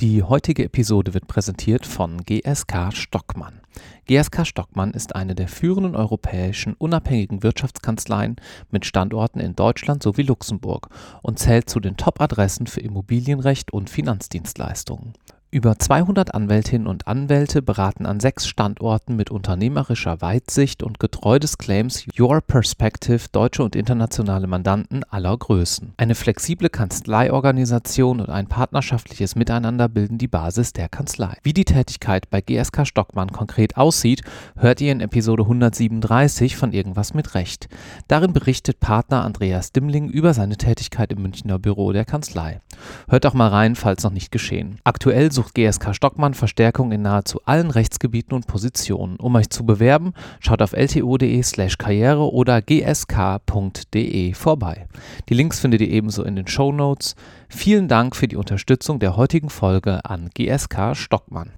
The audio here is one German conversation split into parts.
Die heutige Episode wird präsentiert von GSK Stockmann. GSK Stockmann ist eine der führenden europäischen unabhängigen Wirtschaftskanzleien mit Standorten in Deutschland sowie Luxemburg und zählt zu den Top-Adressen für Immobilienrecht und Finanzdienstleistungen. Über 200 Anwältinnen und Anwälte beraten an sechs Standorten mit unternehmerischer Weitsicht und getreu des Claims Your Perspective deutsche und internationale Mandanten aller Größen. Eine flexible Kanzleiorganisation und ein partnerschaftliches Miteinander bilden die Basis der Kanzlei. Wie die Tätigkeit bei GSK Stockmann konkret aussieht, hört ihr in Episode 137 von Irgendwas mit Recht. Darin berichtet Partner Andreas Dimmling über seine Tätigkeit im Münchner Büro der Kanzlei. Hört auch mal rein, falls noch nicht geschehen. Aktuell sucht GSK Stockmann Verstärkung in nahezu allen Rechtsgebieten und Positionen. Um euch zu bewerben, schaut auf lto.de slash karriere oder gsk.de vorbei. Die Links findet ihr ebenso in den Show Notes. Vielen Dank für die Unterstützung der heutigen Folge an GSK Stockmann.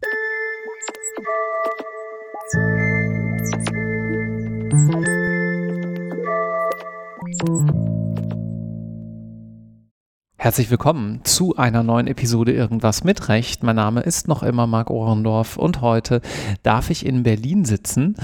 Herzlich willkommen zu einer neuen Episode Irgendwas mit Recht. Mein Name ist noch immer Marc Ohrendorf und heute darf ich in Berlin sitzen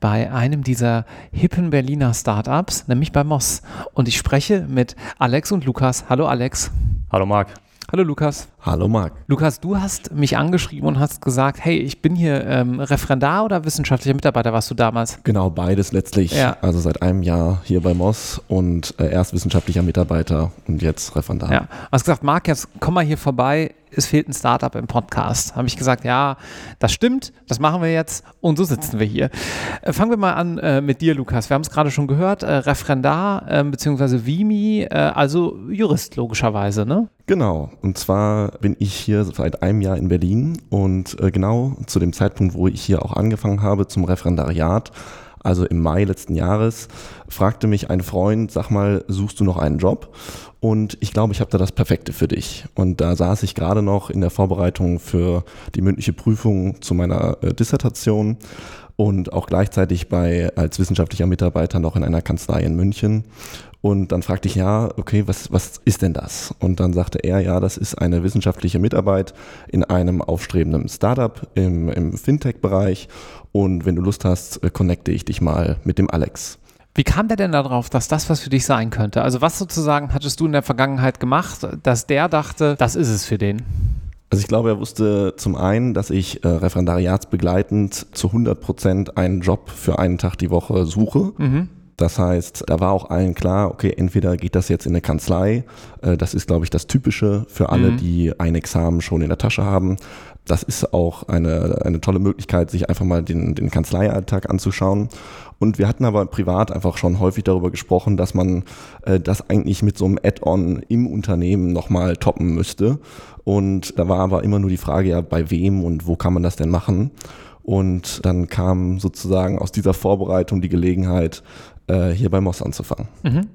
bei einem dieser hippen Berliner Startups, nämlich bei Moss. Und ich spreche mit Alex und Lukas. Hallo Alex. Hallo Marc. Hallo Lukas. Hallo Marc. Lukas, du hast mich angeschrieben und hast gesagt, hey, ich bin hier ähm, Referendar oder wissenschaftlicher Mitarbeiter warst du damals? Genau, beides letztlich. Ja. Also seit einem Jahr hier bei Moss und äh, erst wissenschaftlicher Mitarbeiter und jetzt Referendar. Ja, du hast gesagt, Marc, jetzt komm mal hier vorbei, es fehlt ein Startup im Podcast. Habe ich gesagt, ja, das stimmt, das machen wir jetzt und so sitzen wir hier. Äh, fangen wir mal an äh, mit dir, Lukas. Wir haben es gerade schon gehört, äh, Referendar ähm, bzw. Vimi, äh, also Jurist logischerweise, ne? Genau, und zwar bin ich hier seit einem Jahr in Berlin und äh, genau zu dem Zeitpunkt, wo ich hier auch angefangen habe zum Referendariat, also im Mai letzten Jahres, fragte mich ein Freund, sag mal, suchst du noch einen Job? Und ich glaube, ich habe da das Perfekte für dich. Und da saß ich gerade noch in der Vorbereitung für die mündliche Prüfung zu meiner äh, Dissertation und auch gleichzeitig bei als wissenschaftlicher Mitarbeiter noch in einer Kanzlei in München und dann fragte ich, ja, okay, was, was ist denn das? Und dann sagte er, ja, das ist eine wissenschaftliche Mitarbeit in einem aufstrebenden Startup im, im Fintech-Bereich. Und wenn du Lust hast, äh, connecte ich dich mal mit dem Alex. Wie kam der denn darauf, dass das was für dich sein könnte? Also was sozusagen hattest du in der Vergangenheit gemacht, dass der dachte, das ist es für den? Also ich glaube, er wusste zum einen, dass ich äh, referendariatsbegleitend zu 100 Prozent einen Job für einen Tag die Woche suche. Mhm. Das heißt, da war auch allen klar, okay, entweder geht das jetzt in eine Kanzlei, äh, das ist, glaube ich, das Typische für alle, mhm. die ein Examen schon in der Tasche haben. Das ist auch eine, eine tolle Möglichkeit, sich einfach mal den, den Kanzleialltag anzuschauen. Und wir hatten aber privat einfach schon häufig darüber gesprochen, dass man äh, das eigentlich mit so einem Add-on im Unternehmen nochmal toppen müsste. Und da war aber immer nur die Frage, ja, bei wem und wo kann man das denn machen? Und dann kam sozusagen aus dieser Vorbereitung die Gelegenheit, äh, hier bei Moss anzufangen. Mhm.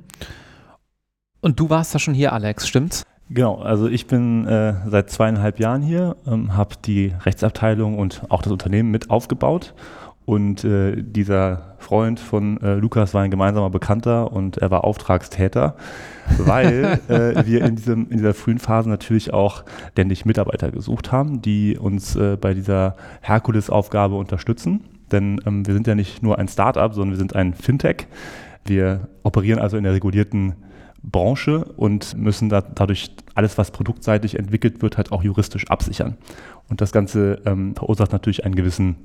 Und du warst da schon hier, Alex, stimmt's? Genau, also ich bin äh, seit zweieinhalb Jahren hier, ähm, habe die Rechtsabteilung und auch das Unternehmen mit aufgebaut. Und äh, dieser Freund von äh, Lukas war ein gemeinsamer Bekannter und er war Auftragstäter, weil äh, wir in, diesem, in dieser frühen Phase natürlich auch ständig Mitarbeiter gesucht haben, die uns äh, bei dieser Herkulesaufgabe unterstützen. Denn ähm, wir sind ja nicht nur ein Startup, sondern wir sind ein Fintech. Wir operieren also in der regulierten Branche und müssen da, dadurch alles, was produktseitig entwickelt wird, halt auch juristisch absichern. Und das Ganze ähm, verursacht natürlich einen gewissen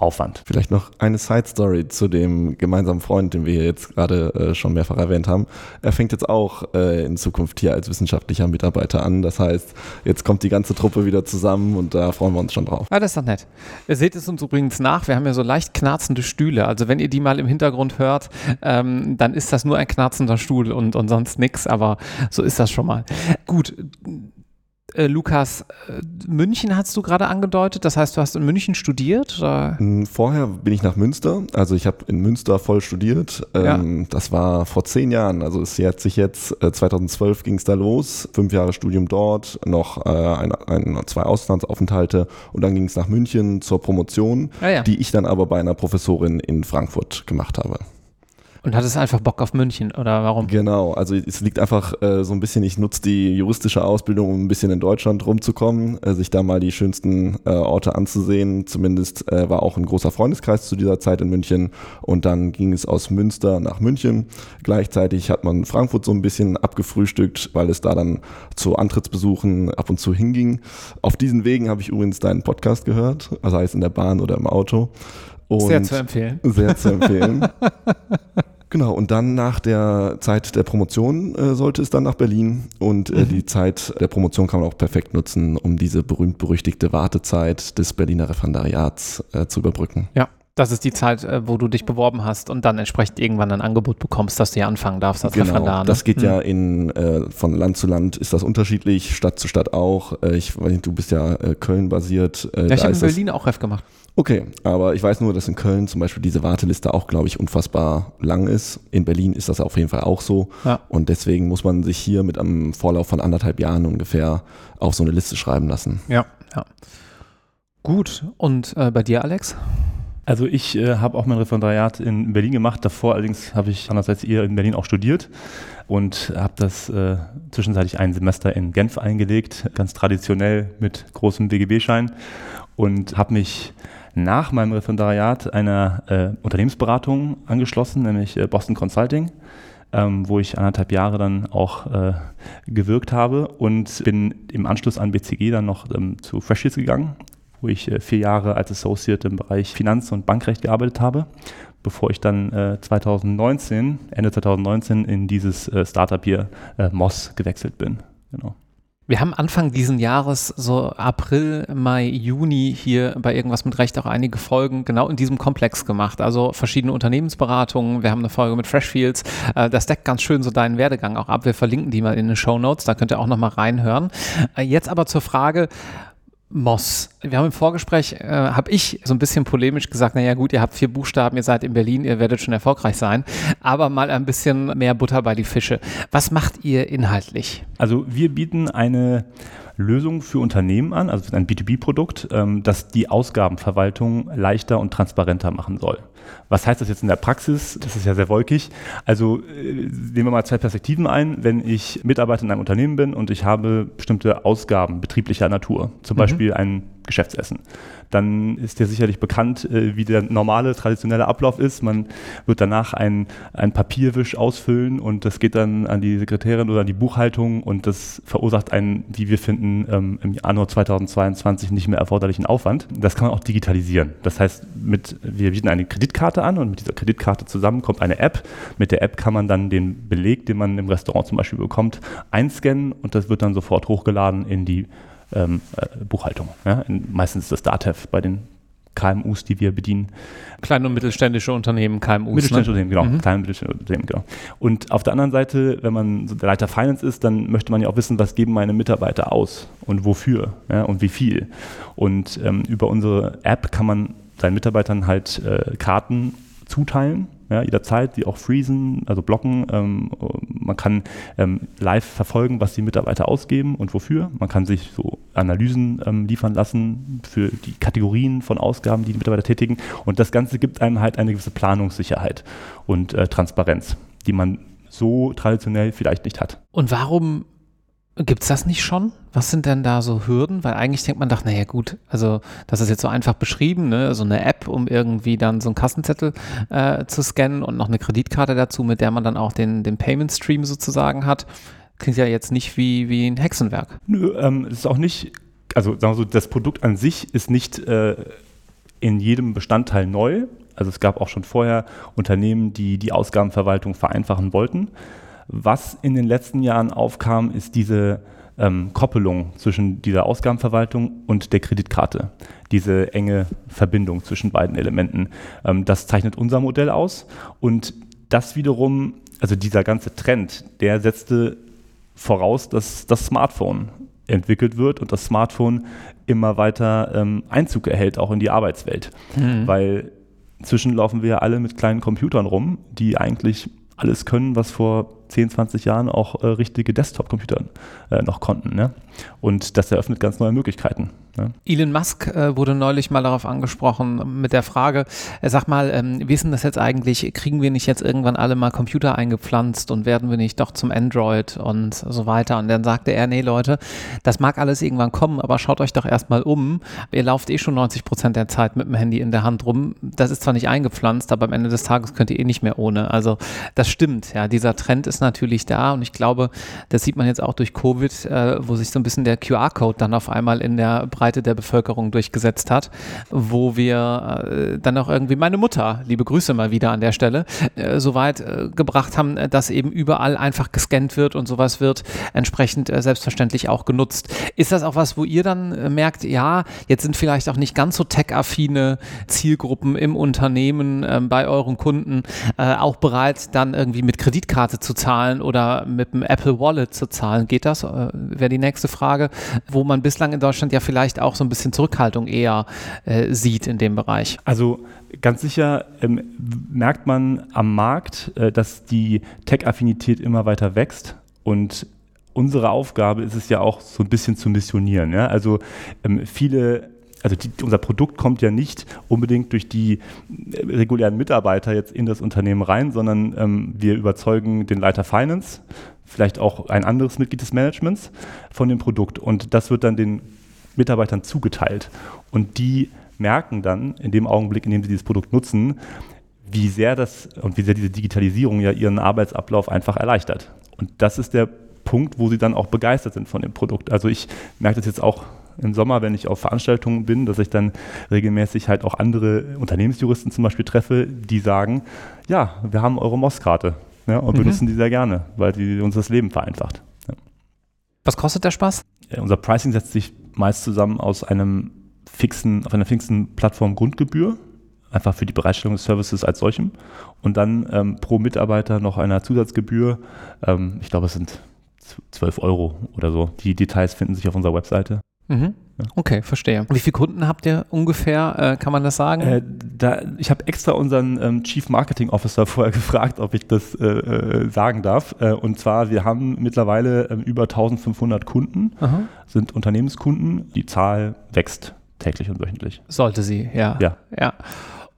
Aufwand. Vielleicht noch eine Side Story zu dem gemeinsamen Freund, den wir hier jetzt gerade äh, schon mehrfach erwähnt haben. Er fängt jetzt auch äh, in Zukunft hier als wissenschaftlicher Mitarbeiter an. Das heißt, jetzt kommt die ganze Truppe wieder zusammen und da freuen wir uns schon drauf. Ah, das ist doch nett. Ihr seht es uns übrigens nach. Wir haben ja so leicht knarzende Stühle. Also wenn ihr die mal im Hintergrund hört, ähm, dann ist das nur ein knarzender Stuhl und, und sonst nichts. Aber so ist das schon mal. Gut äh, Lukas, äh, München hast du gerade angedeutet, das heißt, du hast in München studiert? Oder? Hm, vorher bin ich nach Münster, also ich habe in Münster voll studiert. Ähm, ja. Das war vor zehn Jahren, also es hat sich jetzt, äh, 2012 ging es da los, fünf Jahre Studium dort, noch äh, ein, ein, zwei Auslandsaufenthalte und dann ging es nach München zur Promotion, ah, ja. die ich dann aber bei einer Professorin in Frankfurt gemacht habe. Und hattest einfach Bock auf München oder warum? Genau, also es liegt einfach äh, so ein bisschen, ich nutze die juristische Ausbildung, um ein bisschen in Deutschland rumzukommen, äh, sich da mal die schönsten äh, Orte anzusehen. Zumindest äh, war auch ein großer Freundeskreis zu dieser Zeit in München und dann ging es aus Münster nach München. Gleichzeitig hat man Frankfurt so ein bisschen abgefrühstückt, weil es da dann zu Antrittsbesuchen ab und zu hinging. Auf diesen Wegen habe ich übrigens deinen Podcast gehört, also heißt in der Bahn oder im Auto. Und sehr zu empfehlen. Sehr zu empfehlen. Genau, und dann nach der Zeit der Promotion äh, sollte es dann nach Berlin und äh, mhm. die Zeit der Promotion kann man auch perfekt nutzen, um diese berühmt-berüchtigte Wartezeit des Berliner Referendariats äh, zu überbrücken. Ja, das ist die Zeit, äh, wo du dich beworben hast und dann entsprechend irgendwann ein Angebot bekommst, dass du ja anfangen darfst als genau, Referendar. Ne? Das geht mhm. ja in, äh, von Land zu Land ist das unterschiedlich, Stadt zu Stadt auch. Äh, ich weiß nicht, du bist ja Köln basiert. ja, ich habe in Berlin auch Ref gemacht. Okay, aber ich weiß nur, dass in Köln zum Beispiel diese Warteliste auch, glaube ich, unfassbar lang ist. In Berlin ist das auf jeden Fall auch so. Ja. Und deswegen muss man sich hier mit einem Vorlauf von anderthalb Jahren ungefähr auf so eine Liste schreiben lassen. Ja, ja. Gut. Und äh, bei dir, Alex? Also ich äh, habe auch mein Referendariat in Berlin gemacht. Davor allerdings habe ich andererseits eher in Berlin auch studiert und habe das äh, zwischenzeitlich ein Semester in Genf eingelegt, ganz traditionell mit großem BGB-Schein und habe mich nach meinem Referendariat einer äh, Unternehmensberatung angeschlossen, nämlich äh, Boston Consulting, ähm, wo ich anderthalb Jahre dann auch äh, gewirkt habe und bin im Anschluss an BCG dann noch ähm, zu Freshfields gegangen, wo ich äh, vier Jahre als Associate im Bereich Finanz- und Bankrecht gearbeitet habe, bevor ich dann 2019, äh, Ende 2019 in dieses äh, Startup hier Moss gewechselt bin. Genau. Wir haben Anfang diesen Jahres, so April, Mai, Juni hier bei irgendwas mit Recht auch einige Folgen genau in diesem Komplex gemacht. Also verschiedene Unternehmensberatungen. Wir haben eine Folge mit Freshfields. Das deckt ganz schön so deinen Werdegang auch ab. Wir verlinken die mal in den Show Notes. Da könnt ihr auch nochmal reinhören. Jetzt aber zur Frage, Moss. Wir haben im Vorgespräch, äh, habe ich so ein bisschen polemisch gesagt, naja gut, ihr habt vier Buchstaben, ihr seid in Berlin, ihr werdet schon erfolgreich sein, aber mal ein bisschen mehr Butter bei die Fische. Was macht ihr inhaltlich? Also wir bieten eine Lösung für Unternehmen an, also ein B2B-Produkt, ähm, das die Ausgabenverwaltung leichter und transparenter machen soll. Was heißt das jetzt in der Praxis? Das ist ja sehr wolkig. Also äh, nehmen wir mal zwei Perspektiven ein. Wenn ich Mitarbeiter in einem Unternehmen bin und ich habe bestimmte Ausgaben betrieblicher Natur, zum mhm. Beispiel ein Geschäftsessen, dann ist dir sicherlich bekannt, äh, wie der normale, traditionelle Ablauf ist. Man wird danach ein, ein Papierwisch ausfüllen und das geht dann an die Sekretärin oder an die Buchhaltung und das verursacht einen, wie wir finden, ähm, im Januar 2022 nicht mehr erforderlichen Aufwand. Das kann man auch digitalisieren. Das heißt, mit, wir bieten eine Kreditkarte an und mit dieser Kreditkarte zusammen kommt eine App. Mit der App kann man dann den Beleg, den man im Restaurant zum Beispiel bekommt, einscannen und das wird dann sofort hochgeladen in die ähm, äh, Buchhaltung. Ja? meistens ist das DATEV bei den KMUs, die wir bedienen. Kleine und mittelständische Unternehmen, KMUs. Mittelständische ne? Unternehmen, genau. Mhm. Kleine und mittelständische Unternehmen, genau. Und auf der anderen Seite, wenn man so der Leiter Finance ist, dann möchte man ja auch wissen, was geben meine Mitarbeiter aus und wofür ja, und wie viel. Und ähm, über unsere App kann man seinen Mitarbeitern halt äh, Karten zuteilen ja, jederzeit, die auch freezen, also blocken. Ähm, man kann ähm, live verfolgen, was die Mitarbeiter ausgeben und wofür. Man kann sich so Analysen ähm, liefern lassen für die Kategorien von Ausgaben, die die Mitarbeiter tätigen. Und das Ganze gibt einem halt eine gewisse Planungssicherheit und äh, Transparenz, die man so traditionell vielleicht nicht hat. Und warum Gibt es das nicht schon? Was sind denn da so Hürden? Weil eigentlich denkt man doch, naja gut, also das ist jetzt so einfach beschrieben, ne? so eine App, um irgendwie dann so einen Kassenzettel äh, zu scannen und noch eine Kreditkarte dazu, mit der man dann auch den, den Payment Stream sozusagen hat. Klingt ja jetzt nicht wie, wie ein Hexenwerk. Nö, ähm, ist auch nicht, also sagen wir so, das Produkt an sich ist nicht äh, in jedem Bestandteil neu. Also es gab auch schon vorher Unternehmen, die die Ausgabenverwaltung vereinfachen wollten. Was in den letzten Jahren aufkam, ist diese ähm, Koppelung zwischen dieser Ausgabenverwaltung und der Kreditkarte. Diese enge Verbindung zwischen beiden Elementen. Ähm, das zeichnet unser Modell aus. Und das wiederum, also dieser ganze Trend, der setzte voraus, dass das Smartphone entwickelt wird und das Smartphone immer weiter ähm, Einzug erhält, auch in die Arbeitswelt. Mhm. Weil inzwischen laufen wir alle mit kleinen Computern rum, die eigentlich alles können, was vor 10, 20 Jahren auch äh, richtige Desktop-Computer äh, noch konnten. Ne? Und das eröffnet ganz neue Möglichkeiten. Ne? Elon Musk äh, wurde neulich mal darauf angesprochen mit der Frage, äh, sagt mal, ähm, wie ist das jetzt eigentlich, kriegen wir nicht jetzt irgendwann alle mal Computer eingepflanzt und werden wir nicht doch zum Android und so weiter. Und dann sagte er, nee Leute, das mag alles irgendwann kommen, aber schaut euch doch erstmal um. Ihr lauft eh schon 90 Prozent der Zeit mit dem Handy in der Hand rum. Das ist zwar nicht eingepflanzt, aber am Ende des Tages könnt ihr eh nicht mehr ohne. Also das stimmt, ja, dieser Trend ist natürlich da und ich glaube, das sieht man jetzt auch durch Covid, äh, wo sich so ein bisschen der QR-Code dann auf einmal in der Breite der Bevölkerung durchgesetzt hat, wo wir äh, dann auch irgendwie meine Mutter, liebe Grüße mal wieder an der Stelle, äh, so weit äh, gebracht haben, dass eben überall einfach gescannt wird und sowas wird entsprechend äh, selbstverständlich auch genutzt. Ist das auch was, wo ihr dann äh, merkt, ja, jetzt sind vielleicht auch nicht ganz so tech-affine Zielgruppen im Unternehmen ähm, bei euren Kunden äh, auch bereit, dann irgendwie mit Kreditkarte zu zahlen oder mit dem Apple Wallet zu zahlen? Geht das? Wäre die nächste Frage, wo man bislang in Deutschland ja vielleicht vielleicht auch so ein bisschen Zurückhaltung eher äh, sieht in dem Bereich? Also ganz sicher ähm, merkt man am Markt, äh, dass die Tech-Affinität immer weiter wächst und unsere Aufgabe ist es ja auch so ein bisschen zu missionieren. Ja? Also ähm, viele also die, unser Produkt kommt ja nicht unbedingt durch die äh, regulären Mitarbeiter jetzt in das Unternehmen rein, sondern ähm, wir überzeugen den Leiter Finance, vielleicht auch ein anderes Mitglied des Managements von dem Produkt und das wird dann den Mitarbeitern zugeteilt. Und die merken dann in dem Augenblick, in dem sie dieses Produkt nutzen, wie sehr das und wie sehr diese Digitalisierung ja ihren Arbeitsablauf einfach erleichtert. Und das ist der Punkt, wo sie dann auch begeistert sind von dem Produkt. Also ich merke das jetzt auch im Sommer, wenn ich auf Veranstaltungen bin, dass ich dann regelmäßig halt auch andere Unternehmensjuristen zum Beispiel treffe, die sagen, ja, wir haben eure MOS-Karte ja, und mhm. benutzen die sehr gerne, weil die uns das Leben vereinfacht. Ja. Was kostet der Spaß? Ja, unser Pricing setzt sich meist zusammen aus einem fixen, auf einer fixen Plattform Grundgebühr, einfach für die Bereitstellung des Services als solchem. Und dann ähm, pro Mitarbeiter noch einer Zusatzgebühr. Ähm, ich glaube, es sind 12 Euro oder so. Die Details finden sich auf unserer Webseite. Mhm. Okay, verstehe. Wie viele Kunden habt ihr ungefähr? Äh, kann man das sagen? Äh, da, ich habe extra unseren ähm, Chief Marketing Officer vorher gefragt, ob ich das äh, äh sagen darf. Äh, und zwar, wir haben mittlerweile ähm, über 1500 Kunden, Aha. sind Unternehmenskunden. Die Zahl wächst täglich und wöchentlich. Sollte sie, ja. Ja. ja.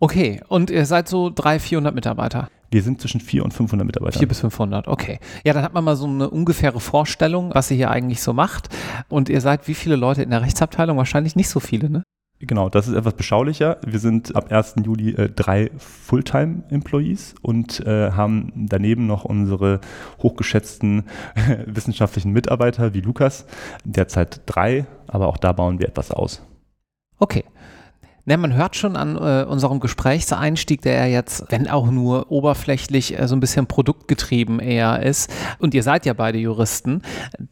Okay, und ihr seid so 300, 400 Mitarbeiter? Wir sind zwischen 400 und 500 Mitarbeiter. 4 bis 500, okay. Ja, dann hat man mal so eine ungefähre Vorstellung, was ihr hier eigentlich so macht. Und ihr seid wie viele Leute in der Rechtsabteilung? Wahrscheinlich nicht so viele, ne? Genau, das ist etwas beschaulicher. Wir sind ab 1. Juli äh, drei Fulltime-Employees und äh, haben daneben noch unsere hochgeschätzten wissenschaftlichen Mitarbeiter wie Lukas, derzeit drei, aber auch da bauen wir etwas aus. Okay. Ne, man hört schon an äh, unserem Gesprächseinstieg, der ja jetzt, wenn auch nur oberflächlich, äh, so ein bisschen produktgetrieben eher ist. Und ihr seid ja beide Juristen,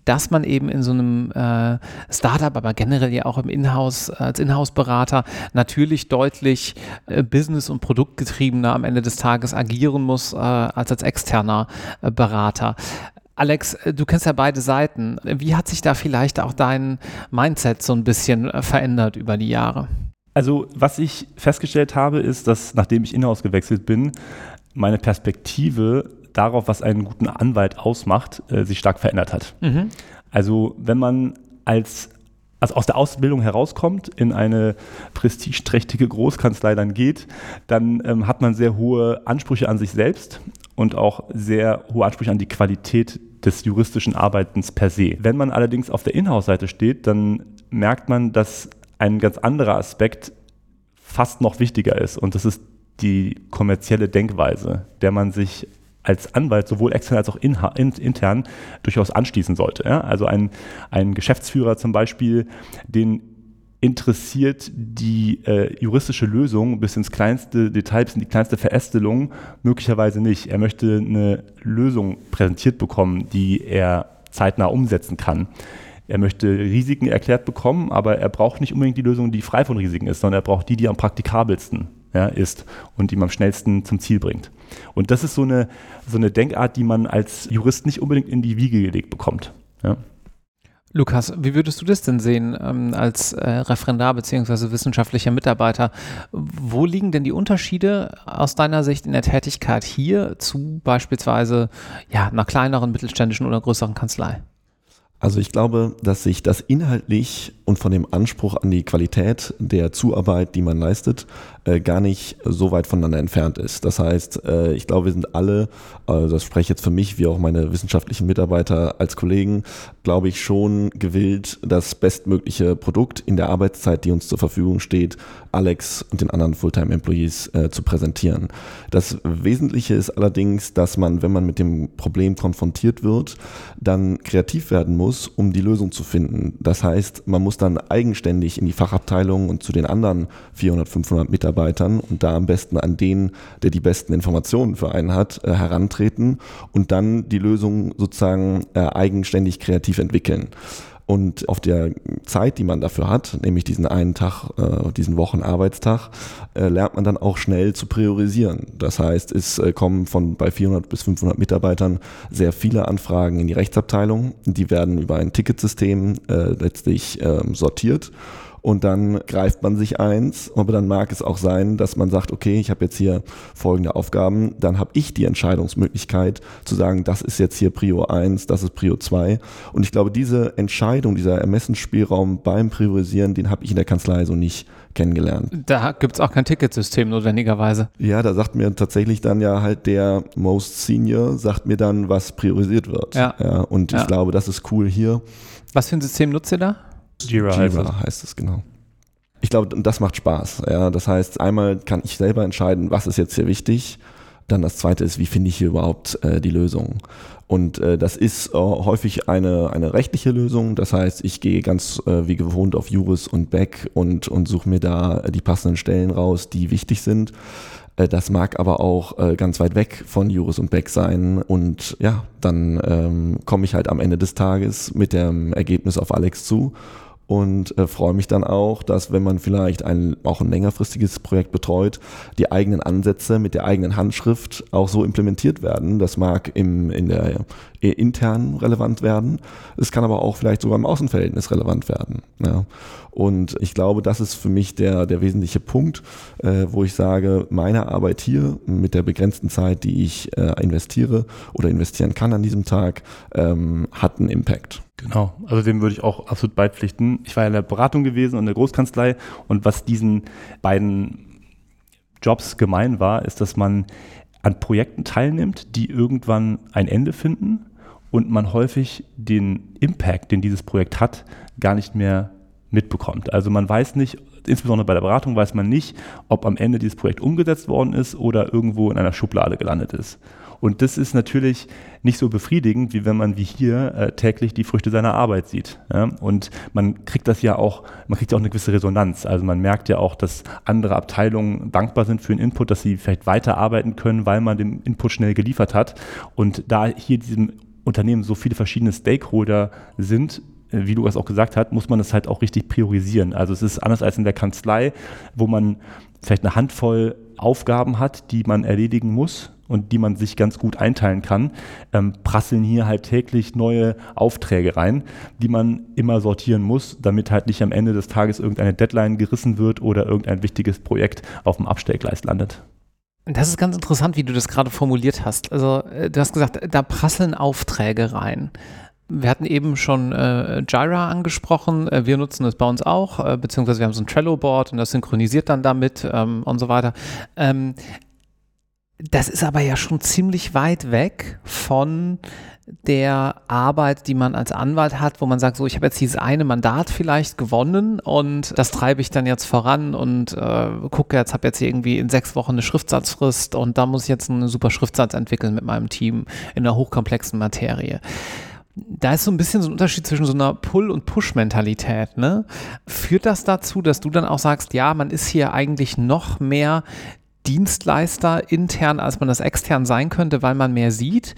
dass man eben in so einem äh, Startup, aber generell ja auch im Inhouse, als Inhouse-Berater natürlich deutlich äh, business- und produktgetriebener am Ende des Tages agieren muss äh, als als externer äh, Berater. Alex, du kennst ja beide Seiten. Wie hat sich da vielleicht auch dein Mindset so ein bisschen verändert über die Jahre? Also, was ich festgestellt habe, ist, dass nachdem ich Inhouse gewechselt bin, meine Perspektive darauf, was einen guten Anwalt ausmacht, äh, sich stark verändert hat. Mhm. Also, wenn man als also aus der Ausbildung herauskommt, in eine prestigeträchtige Großkanzlei dann geht, dann ähm, hat man sehr hohe Ansprüche an sich selbst und auch sehr hohe Ansprüche an die Qualität des juristischen Arbeitens per se. Wenn man allerdings auf der Inhouse-Seite steht, dann merkt man, dass ein ganz anderer Aspekt fast noch wichtiger ist. Und das ist die kommerzielle Denkweise, der man sich als Anwalt sowohl extern als auch in, in, intern durchaus anschließen sollte. Ja? Also ein, ein Geschäftsführer zum Beispiel, den interessiert die äh, juristische Lösung bis ins kleinste Detail, bis in die kleinste Verästelung möglicherweise nicht. Er möchte eine Lösung präsentiert bekommen, die er zeitnah umsetzen kann. Er möchte Risiken erklärt bekommen, aber er braucht nicht unbedingt die Lösung, die frei von Risiken ist, sondern er braucht die, die am praktikabelsten ja, ist und die ihm am schnellsten zum Ziel bringt. Und das ist so eine, so eine Denkart, die man als Jurist nicht unbedingt in die Wiege gelegt bekommt. Ja. Lukas, wie würdest du das denn sehen ähm, als äh, Referendar bzw. wissenschaftlicher Mitarbeiter? Wo liegen denn die Unterschiede aus deiner Sicht in der Tätigkeit hier zu beispielsweise ja, einer kleineren, mittelständischen oder größeren Kanzlei? Also ich glaube, dass sich das inhaltlich und von dem Anspruch an die Qualität der Zuarbeit, die man leistet, äh, gar nicht so weit voneinander entfernt ist. Das heißt, äh, ich glaube, wir sind alle, äh, das spreche ich jetzt für mich wie auch meine wissenschaftlichen Mitarbeiter als Kollegen, glaube ich schon gewillt, das bestmögliche Produkt in der Arbeitszeit, die uns zur Verfügung steht, Alex und den anderen Fulltime-Employees äh, zu präsentieren. Das Wesentliche ist allerdings, dass man, wenn man mit dem Problem konfrontiert wird, dann kreativ werden muss, um die Lösung zu finden. Das heißt, man muss dann eigenständig in die Fachabteilung und zu den anderen 400, 500 Mitarbeitern und da am besten an den, der die besten Informationen für einen hat, äh, herantreten und dann die Lösung sozusagen äh, eigenständig kreativ entwickeln. Und auf der Zeit, die man dafür hat, nämlich diesen einen Tag, äh, diesen Wochenarbeitstag, äh, lernt man dann auch schnell zu priorisieren. Das heißt, es äh, kommen von bei 400 bis 500 Mitarbeitern sehr viele Anfragen in die Rechtsabteilung. Die werden über ein Ticketsystem letztlich ähm, sortiert und dann greift man sich eins, aber dann mag es auch sein, dass man sagt, okay, ich habe jetzt hier folgende Aufgaben, dann habe ich die Entscheidungsmöglichkeit zu sagen, das ist jetzt hier Prio 1, das ist Prio 2 und ich glaube, diese Entscheidung, dieser Ermessensspielraum beim Priorisieren, den habe ich in der Kanzlei so nicht kennengelernt. Da gibt es auch kein Ticketsystem notwendigerweise. Ja, da sagt mir tatsächlich dann ja halt der Most Senior, sagt mir dann, was priorisiert wird. Ja. ja und Ja. ich glaube, das ist cool hier. Was für ein System nutzt ihr da? Jira, heißt Jira es. heißt es genau. Ich glaube, das macht Spaß. Ja, das heißt, einmal kann ich selber entscheiden, was ist jetzt hier wichtig. Dann das zweite ist, wie finde ich hier überhaupt äh, die Lösung? Und äh, das ist äh, häufig eine, eine rechtliche Lösung. Das heißt, ich gehe ganz äh, wie gewohnt auf Juris und Beck und, und suche mir da die passenden Stellen raus, die wichtig sind. Äh, Das mag aber auch äh, ganz weit weg von Juris und Beck sein. Und ja, dann ähm, komme ich halt am Ende des Tages mit dem Ergebnis auf Alex zu und äh, freue mich dann auch, dass wenn man vielleicht ein auch ein längerfristiges Projekt betreut, die eigenen Ansätze mit der eigenen Handschrift auch so implementiert werden. Das mag im, in der äh, intern relevant werden. Es kann aber auch vielleicht sogar im Außenverhältnis relevant werden. Ja. Und ich glaube, das ist für mich der, der wesentliche Punkt, äh, wo ich sage, meine Arbeit hier mit der begrenzten Zeit, die ich äh, investiere oder investieren kann an diesem Tag, ähm, hat einen Impact. Genau, also dem würde ich auch absolut beipflichten. Ich war ja in der Beratung gewesen und in der Großkanzlei und was diesen beiden Jobs gemein war, ist, dass man an Projekten teilnimmt, die irgendwann ein Ende finden und man häufig den Impact, den dieses Projekt hat, gar nicht mehr mitbekommt. Also man weiß nicht, insbesondere bei der Beratung weiß man nicht, ob am Ende dieses Projekt umgesetzt worden ist oder irgendwo in einer Schublade gelandet ist. Und das ist natürlich nicht so befriedigend, wie wenn man wie hier äh, täglich die Früchte seiner Arbeit sieht. Ja? Und man kriegt das ja auch, man kriegt ja auch eine gewisse Resonanz. Also man merkt ja auch, dass andere Abteilungen dankbar sind für den Input, dass sie vielleicht weiterarbeiten können, weil man den Input schnell geliefert hat. Und da hier diesem Unternehmen so viele verschiedene Stakeholder sind, wie Lukas auch gesagt hat, muss man das halt auch richtig priorisieren. Also es ist anders als in der Kanzlei, wo man vielleicht eine Handvoll Aufgaben hat, die man erledigen muss und die man sich ganz gut einteilen kann, ähm, prasseln hier halt täglich neue Aufträge rein, die man immer sortieren muss, damit halt nicht am Ende des Tages irgendeine Deadline gerissen wird oder irgendein wichtiges Projekt auf dem Abstellgleis landet. Das ist ganz interessant, wie du das gerade formuliert hast. Also, äh, du hast gesagt, da prasseln Aufträge rein. Wir hatten eben schon äh, Jira angesprochen. Äh, wir nutzen es bei uns auch, äh, beziehungsweise wir haben so ein Trello-Board und das synchronisiert dann damit ähm, und so weiter. Ähm, das ist aber ja schon ziemlich weit weg von der Arbeit, die man als Anwalt hat, wo man sagt, so, ich habe jetzt dieses eine Mandat vielleicht gewonnen und das treibe ich dann jetzt voran und äh, gucke jetzt, habe jetzt irgendwie in sechs Wochen eine Schriftsatzfrist und da muss ich jetzt einen super Schriftsatz entwickeln mit meinem Team in einer hochkomplexen Materie. Da ist so ein bisschen so ein Unterschied zwischen so einer Pull- und Push-Mentalität. Ne? Führt das dazu, dass du dann auch sagst, ja, man ist hier eigentlich noch mehr Dienstleister intern, als man das extern sein könnte, weil man mehr sieht?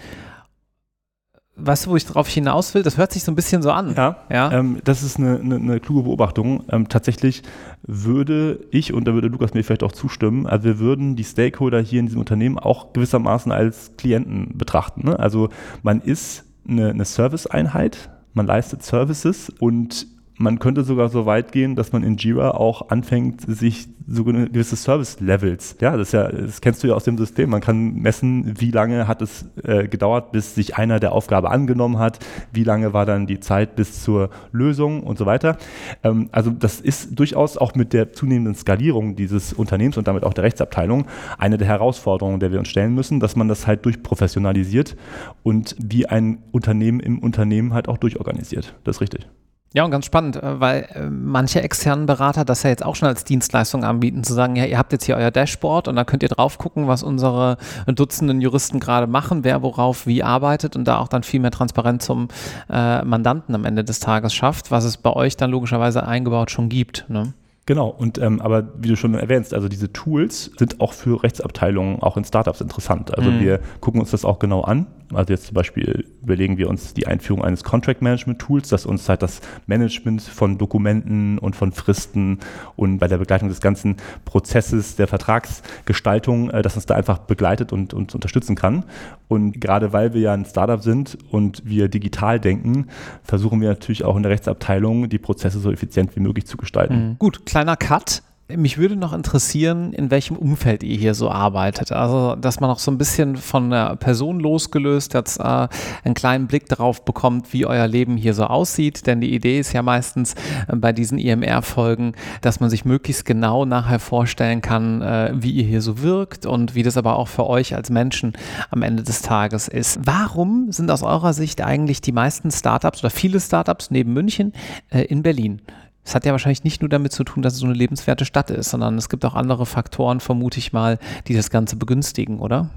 Weißt du, wo ich darauf hinaus will? Das hört sich so ein bisschen so an. Ja, Ja. Ähm, das ist eine, eine, eine kluge Beobachtung. Ähm, tatsächlich würde ich, und da würde Lukas mir vielleicht auch zustimmen, also wir würden die Stakeholder hier in diesem Unternehmen auch gewissermaßen als Klienten betrachten. Ne? Also man ist eine, eine Serviceeinheit, man leistet Services und man könnte sogar so weit gehen, dass man in Jira auch anfängt, sich so gewisse Service-Levels, ja, das, ja, das kennst du ja aus dem System, man kann messen, wie lange hat es äh, gedauert, bis sich einer der Aufgabe angenommen hat, wie lange war dann die Zeit bis zur Lösung und so weiter. Ähm, also das ist durchaus auch mit der zunehmenden Skalierung dieses Unternehmens und damit auch der Rechtsabteilung eine der Herausforderungen, der wir uns stellen müssen, dass man das halt durchprofessionalisiert und wie ein Unternehmen im Unternehmen halt auch durchorganisiert. Das ist richtig. Ja, und ganz spannend, äh, weil äh, manche externen Berater das ja jetzt auch schon als Dienstleistung anbieten, zu sagen, ja, ihr habt jetzt hier euer Dashboard und da könnt ihr drauf gucken, was unsere Dutzenden Juristen gerade machen, wer worauf wie arbeitet und da auch dann viel mehr Transparenz zum äh, Mandanten am Ende des Tages schafft, was es bei euch dann logischerweise eingebaut schon gibt. Ne? Genau, und ähm, aber wie du schon erwähnst, also diese Tools sind auch für Rechtsabteilungen, auch in Startups interessant. Also mhm. wir gucken uns das auch genau an. Also jetzt zum Beispiel überlegen wir uns die Einführung eines Contract Management Tools, das uns halt das Management von Dokumenten und von Fristen und bei der Begleitung des ganzen Prozesses der Vertragsgestaltung, äh, das uns da einfach begleitet und, und unterstützen kann. Und gerade weil wir ja ein Startup sind und wir digital denken, versuchen wir natürlich auch in der Rechtsabteilung die Prozesse so effizient wie möglich zu gestalten. Mhm. Gut, kleiner Cut. Mich würde noch interessieren, in welchem Umfeld ihr hier so arbeitet. Also, dass man auch so ein bisschen von der Person losgelöst jetzt äh, einen kleinen Blick darauf bekommt, wie euer Leben hier so aussieht. Denn die Idee ist ja meistens äh, bei diesen IMR-Folgen, dass man sich möglichst genau nachher vorstellen kann, äh, wie ihr hier so wirkt und wie das aber auch für euch als Menschen am Ende des Tages ist. Warum sind aus eurer Sicht eigentlich die meisten Startups oder viele Startups neben München äh, in Berlin? Es hat ja wahrscheinlich nicht nur damit zu tun, dass es so eine lebenswerte Stadt ist, sondern es gibt auch andere Faktoren, vermute ich mal, die das Ganze begünstigen, oder?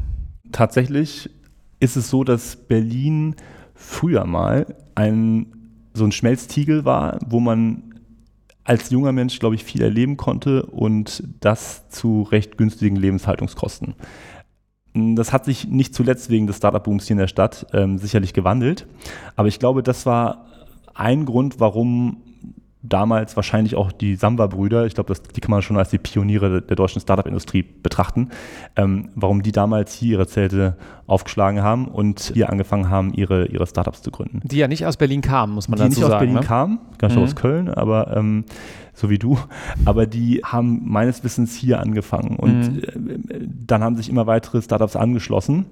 Tatsächlich ist es so, dass Berlin früher mal ein, so ein Schmelztiegel war, wo man als junger Mensch, glaube ich, viel erleben konnte und das zu recht günstigen Lebenshaltungskosten. Das hat sich nicht zuletzt wegen des Startup-Booms hier in der Stadt ähm, sicherlich gewandelt, aber ich glaube, das war ein Grund, warum damals wahrscheinlich auch die Samba-Brüder, ich glaube, die kann man schon als die Pioniere der deutschen Startup-Industrie betrachten, ähm, warum die damals hier ihre Zelte aufgeschlagen haben und hier angefangen haben, ihre, ihre Startups zu gründen. Die ja nicht aus Berlin kamen, muss man die dazu sagen. Die nicht aus Berlin ne? kamen, gar nicht mhm. aus Köln, aber ähm, so wie du, aber die haben meines Wissens hier angefangen und mhm. äh, dann haben sich immer weitere Startups angeschlossen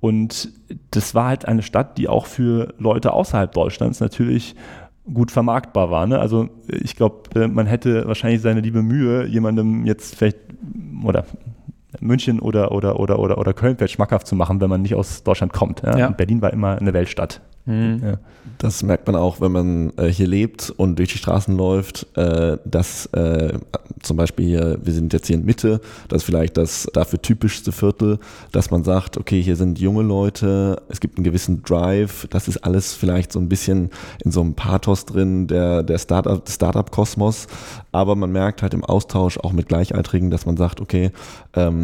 und das war halt eine Stadt, die auch für Leute außerhalb Deutschlands natürlich gut vermarktbar war. Ne? Also ich glaube, äh, man hätte wahrscheinlich seine liebe Mühe, jemandem jetzt vielleicht oder München oder, oder, oder, oder, oder Köln vielleicht schmackhaft zu machen, wenn man nicht aus Deutschland kommt. Ja? Ja. Berlin war immer eine Weltstadt. Mhm. Ja. Das merkt man auch, wenn man äh, hier lebt und durch die Straßen läuft, äh, dass äh, zum Beispiel hier, wir sind jetzt hier in Mitte, das ist vielleicht das dafür typischste Viertel, dass man sagt, okay, hier sind junge Leute, es gibt einen gewissen Drive, das ist alles vielleicht so ein bisschen in so einem Pathos drin, der, der Startup, Startup-Kosmos, aber man merkt halt im Austausch auch mit Gleichaltrigen, dass man sagt, okay, ähm,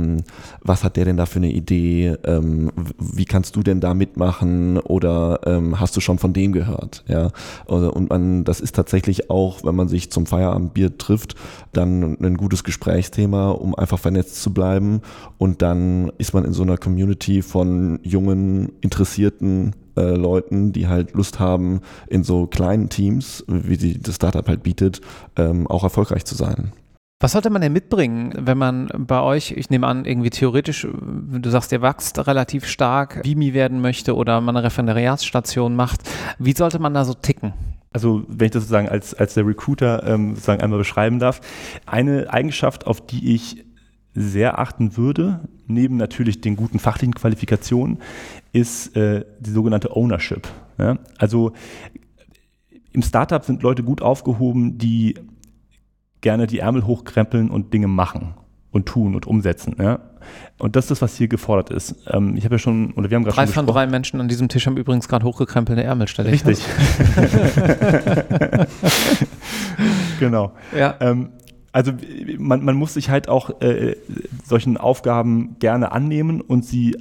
was hat der denn da für eine Idee, ähm, wie kannst du denn da mitmachen? Oder ähm, hast du schon von dem gehört, ja, also, und man, das ist tatsächlich auch, wenn man sich zum Feierabendbier trifft, dann ein gutes Gesprächsthema, um einfach vernetzt zu bleiben. Und dann ist man in so einer Community von jungen, interessierten äh, Leuten, die halt Lust haben, in so kleinen Teams, wie die, das Startup halt bietet, ähm, auch erfolgreich zu sein. Was sollte man denn mitbringen, wenn man bei euch, ich nehme an, irgendwie theoretisch, du sagst, ihr wächst relativ stark, BIMI werden möchte oder man eine Referendariatsstation macht, wie sollte man da so ticken? Also wenn ich das sozusagen als, als der Recruiter ähm, sozusagen einmal beschreiben darf, eine Eigenschaft, auf die ich sehr achten würde, neben natürlich den guten fachlichen Qualifikationen, ist äh, die sogenannte Ownership. Ja? Also im Startup sind Leute gut aufgehoben, die gerne die Ärmel hochkrempeln und Dinge machen und tun und umsetzen. Ja? Und das ist das, was hier gefordert ist. Ähm, ich habe ja schon, oder wir haben gerade schon von drei Menschen an diesem Tisch haben übrigens gerade hochgekrempelte Ärmel, ich Richtig. genau. Ja. Ähm, also man, man, muss sich halt auch äh, solchen Aufgaben gerne annehmen und sie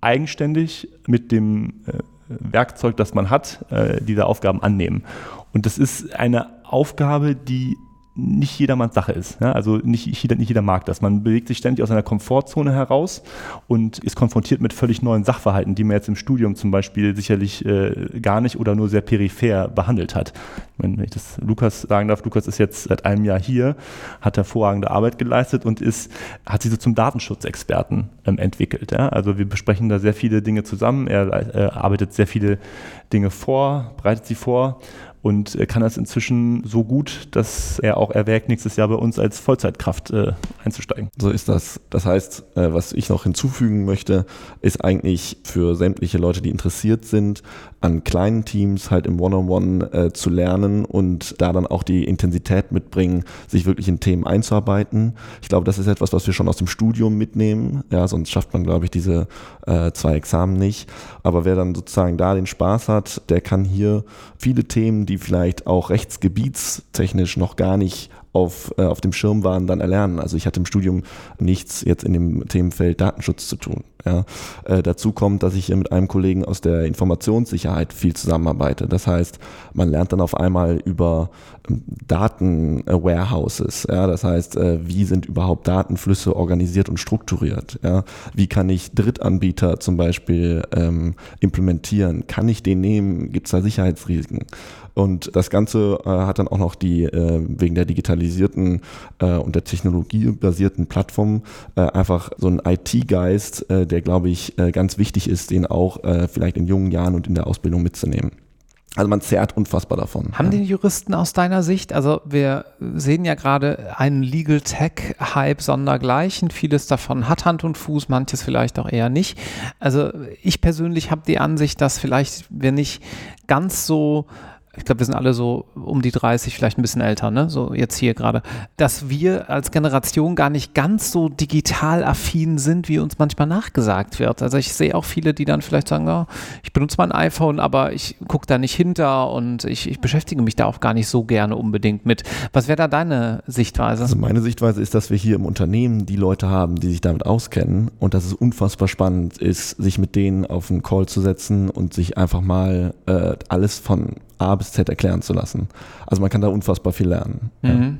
eigenständig mit dem äh, Werkzeug, das man hat, äh, diese Aufgaben annehmen. Und das ist eine Aufgabe, die nicht jedermanns Sache ist. Ja? Also nicht jeder, nicht jeder mag das. Man bewegt sich ständig aus seiner Komfortzone heraus und ist konfrontiert mit völlig neuen Sachverhalten, die man jetzt im Studium zum Beispiel sicherlich äh, gar nicht oder nur sehr peripher behandelt hat. Wenn ich das Lukas sagen darf, Lukas ist jetzt seit einem Jahr hier, hat hervorragende Arbeit geleistet und ist, hat sich so zum Datenschutzexperten ähm, entwickelt. Ja? Also wir besprechen da sehr viele Dinge zusammen. Er äh, arbeitet sehr viele Dinge vor, bereitet sie vor und kann das inzwischen so gut, dass er auch erwägt, nächstes Jahr bei uns als Vollzeitkraft äh, einzusteigen. So ist das. Das heißt, äh, was ich noch hinzufügen möchte, ist eigentlich für sämtliche Leute, die interessiert sind, an kleinen Teams halt im One-on-One -on -One, äh, zu lernen und da dann auch die Intensität mitbringen, sich wirklich in Themen einzuarbeiten. Ich glaube, das ist etwas, was wir schon aus dem Studium mitnehmen. Ja, sonst schafft man, glaube ich, diese äh, zwei Examen nicht. Aber wer dann sozusagen da den Spaß hat, der kann hier viele Themen, die vielleicht auch rechtsgebietstechnisch noch gar nicht auf, äh, auf dem Schirm waren, dann erlernen. Also ich hatte im Studium nichts jetzt in dem Themenfeld Datenschutz zu tun. Ja. Äh, dazu kommt, dass ich mit einem Kollegen aus der Informationssicherheit viel zusammenarbeite. Das heißt, man lernt dann auf einmal über ähm, Datenwarehouses. Ja. Das heißt, äh, wie sind überhaupt Datenflüsse organisiert und strukturiert? Ja. Wie kann ich Drittanbieter zum Beispiel ähm, implementieren? Kann ich den nehmen? Gibt es da Sicherheitsrisiken? Und das Ganze äh, hat dann auch noch die, äh, wegen der digitalisierten äh, und der technologiebasierten Plattform äh, einfach so ein IT-Geist, äh, der, glaube ich, äh, ganz wichtig ist, den auch vielleicht in jungen Jahren und in der Ausbildung mitzunehmen. Also man zehrt unfassbar davon. Haben ja. die Juristen aus deiner Sicht, also wir sehen ja gerade einen Legal Tech Hype sondergleichen, vieles davon hat Hand und Fuß, manches vielleicht auch eher nicht. Also ich persönlich habe die Ansicht, dass vielleicht wir nicht ganz so ich glaube, wir sind alle so um die 30, vielleicht ein bisschen älter, ne? So jetzt hier gerade, dass wir als Generation gar nicht ganz so digital affin sind, wie uns manchmal nachgesagt wird. Also ich sehe auch viele, die dann vielleicht sagen, oh, ich benutze mein iPhone, aber ich gucke da nicht hinter und ich, ich, beschäftige mich da auch gar nicht so gerne unbedingt mit. Was wäre da deine Sichtweise? Also meine Sichtweise ist, dass wir hier im Unternehmen die Leute haben, die sich damit auskennen und dass es unfassbar spannend ist, sich mit denen auf einen Call zu setzen und sich einfach mal äh, alles von A bis Z erklären zu lassen. Also man kann da unfassbar viel lernen. Mhm. Ja.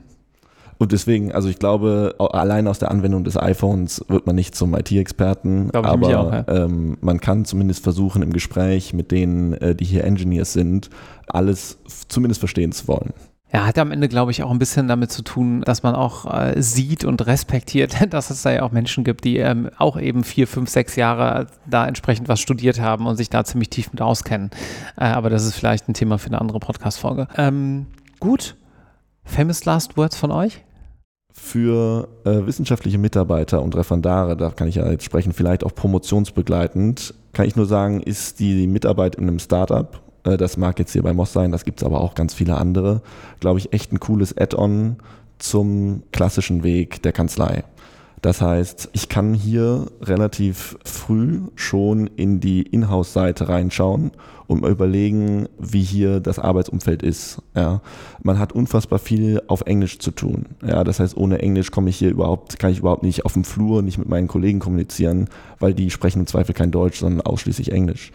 Und deswegen, also ich glaube, allein aus der Anwendung des iPhones wird man nicht zum IT-Experten, aber auch, ja. ähm, man kann zumindest versuchen, im Gespräch mit denen, äh, die hier Engineers sind, alles zumindest verstehen zu wollen. Ja, hat am Ende, glaube ich, auch ein bisschen damit zu tun, dass man auch äh, sieht und respektiert, dass es da ja auch Menschen gibt, die ähm, auch eben vier, fünf, sechs Jahre da entsprechend was studiert haben und sich da ziemlich tief mit auskennen. Äh, aber das ist vielleicht ein Thema für eine andere Podcast-Folge. Ähm, gut. Famous Last Words von euch? Für äh, wissenschaftliche Mitarbeiter und Referendare, da kann ich ja jetzt sprechen, vielleicht auch promotionsbegleitend, kann ich nur sagen, ist die Mitarbeit in einem Startup das mag jetzt hier bei Moss sein, das gibt es aber auch ganz viele andere. Glaube ich, echt ein cooles Add-on zum klassischen Weg der Kanzlei. Das heißt, ich kann hier relativ früh schon in die Inhouse-Seite reinschauen und mal überlegen, wie hier das Arbeitsumfeld ist. Ja, man hat unfassbar viel auf Englisch zu tun. Ja, das heißt, ohne Englisch komme ich hier überhaupt, kann ich überhaupt nicht auf dem Flur, nicht mit meinen Kollegen kommunizieren, weil die sprechen im Zweifel kein Deutsch, sondern ausschließlich Englisch.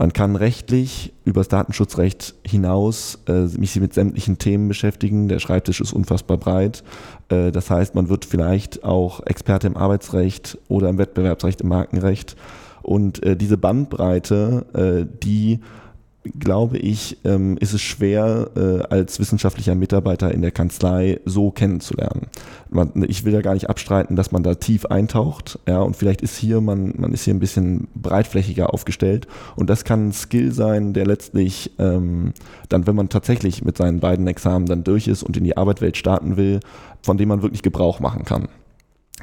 Man kann rechtlich über das Datenschutzrecht hinaus äh, mich mit sämtlichen Themen beschäftigen. Der Schreibtisch ist unfassbar breit. Äh, das heißt, man wird vielleicht auch Experte im Arbeitsrecht oder im Wettbewerbsrecht, im Markenrecht. Und äh, diese Bandbreite, äh, die glaube ich, ähm, ist es schwer, äh, als wissenschaftlicher Mitarbeiter in der Kanzlei so kennenzulernen. Man, ich will ja gar nicht abstreiten, dass man da tief eintaucht, ja, und vielleicht ist hier, man, man ist hier ein bisschen breitflächiger aufgestellt und das kann ein Skill sein, der letztlich ähm, dann, wenn man tatsächlich mit seinen beiden Examen dann durch ist und in die Arbeitswelt starten will, von dem man wirklich Gebrauch machen kann.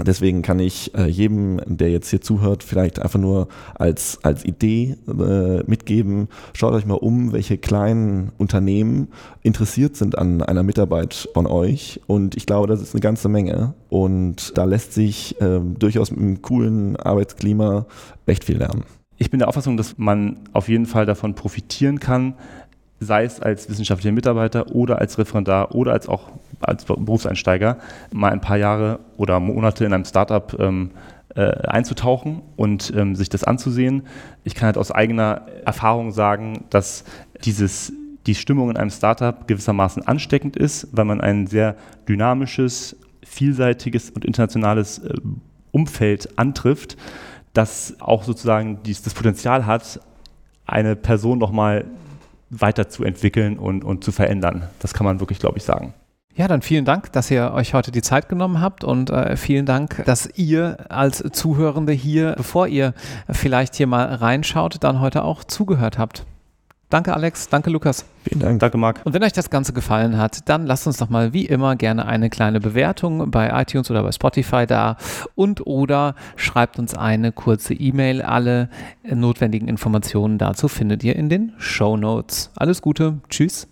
Deswegen kann ich äh, jedem, der jetzt hier zuhört, vielleicht einfach nur als, als Idee äh, mitgeben, schaut euch mal um, welche kleinen Unternehmen interessiert sind an einer Mitarbeit von euch. Und ich glaube, das ist eine ganze Menge. Und da lässt sich äh, durchaus mit einem coolen Arbeitsklima echt viel lernen. Ich bin der Auffassung, dass man auf jeden Fall davon profitieren kann, sei es als wissenschaftlicher Mitarbeiter oder als Referendar oder als auch als Berufseinsteiger mal ein paar Jahre oder Monate in einem Startup ähm, äh, einzutauchen und ähm, sich das anzusehen. Ich kann halt aus eigener Erfahrung sagen, dass dieses die Stimmung in einem Startup gewissermaßen ansteckend ist, weil man ein sehr dynamisches, vielseitiges und internationales äh, Umfeld antrifft, das auch sozusagen dies, das Potenzial hat, eine Person nochmal weiterzuentwickeln und, und zu verändern. Das kann man wirklich, glaube ich, sagen. Ja, dann vielen Dank, dass ihr euch heute die Zeit genommen habt und äh, vielen Dank, dass ihr als Zuhörende hier, bevor ihr vielleicht hier mal reinschaut, dann heute auch zugehört habt. Danke Alex, danke Lukas. Vielen Dank, danke Marc. Und wenn euch das Ganze gefallen hat, dann lasst uns doch mal wie immer gerne eine kleine Bewertung bei iTunes oder bei Spotify da und oder schreibt uns eine kurze E-Mail. Alle notwendigen Informationen dazu findet ihr in den Show Notes. Alles Gute, tschüss.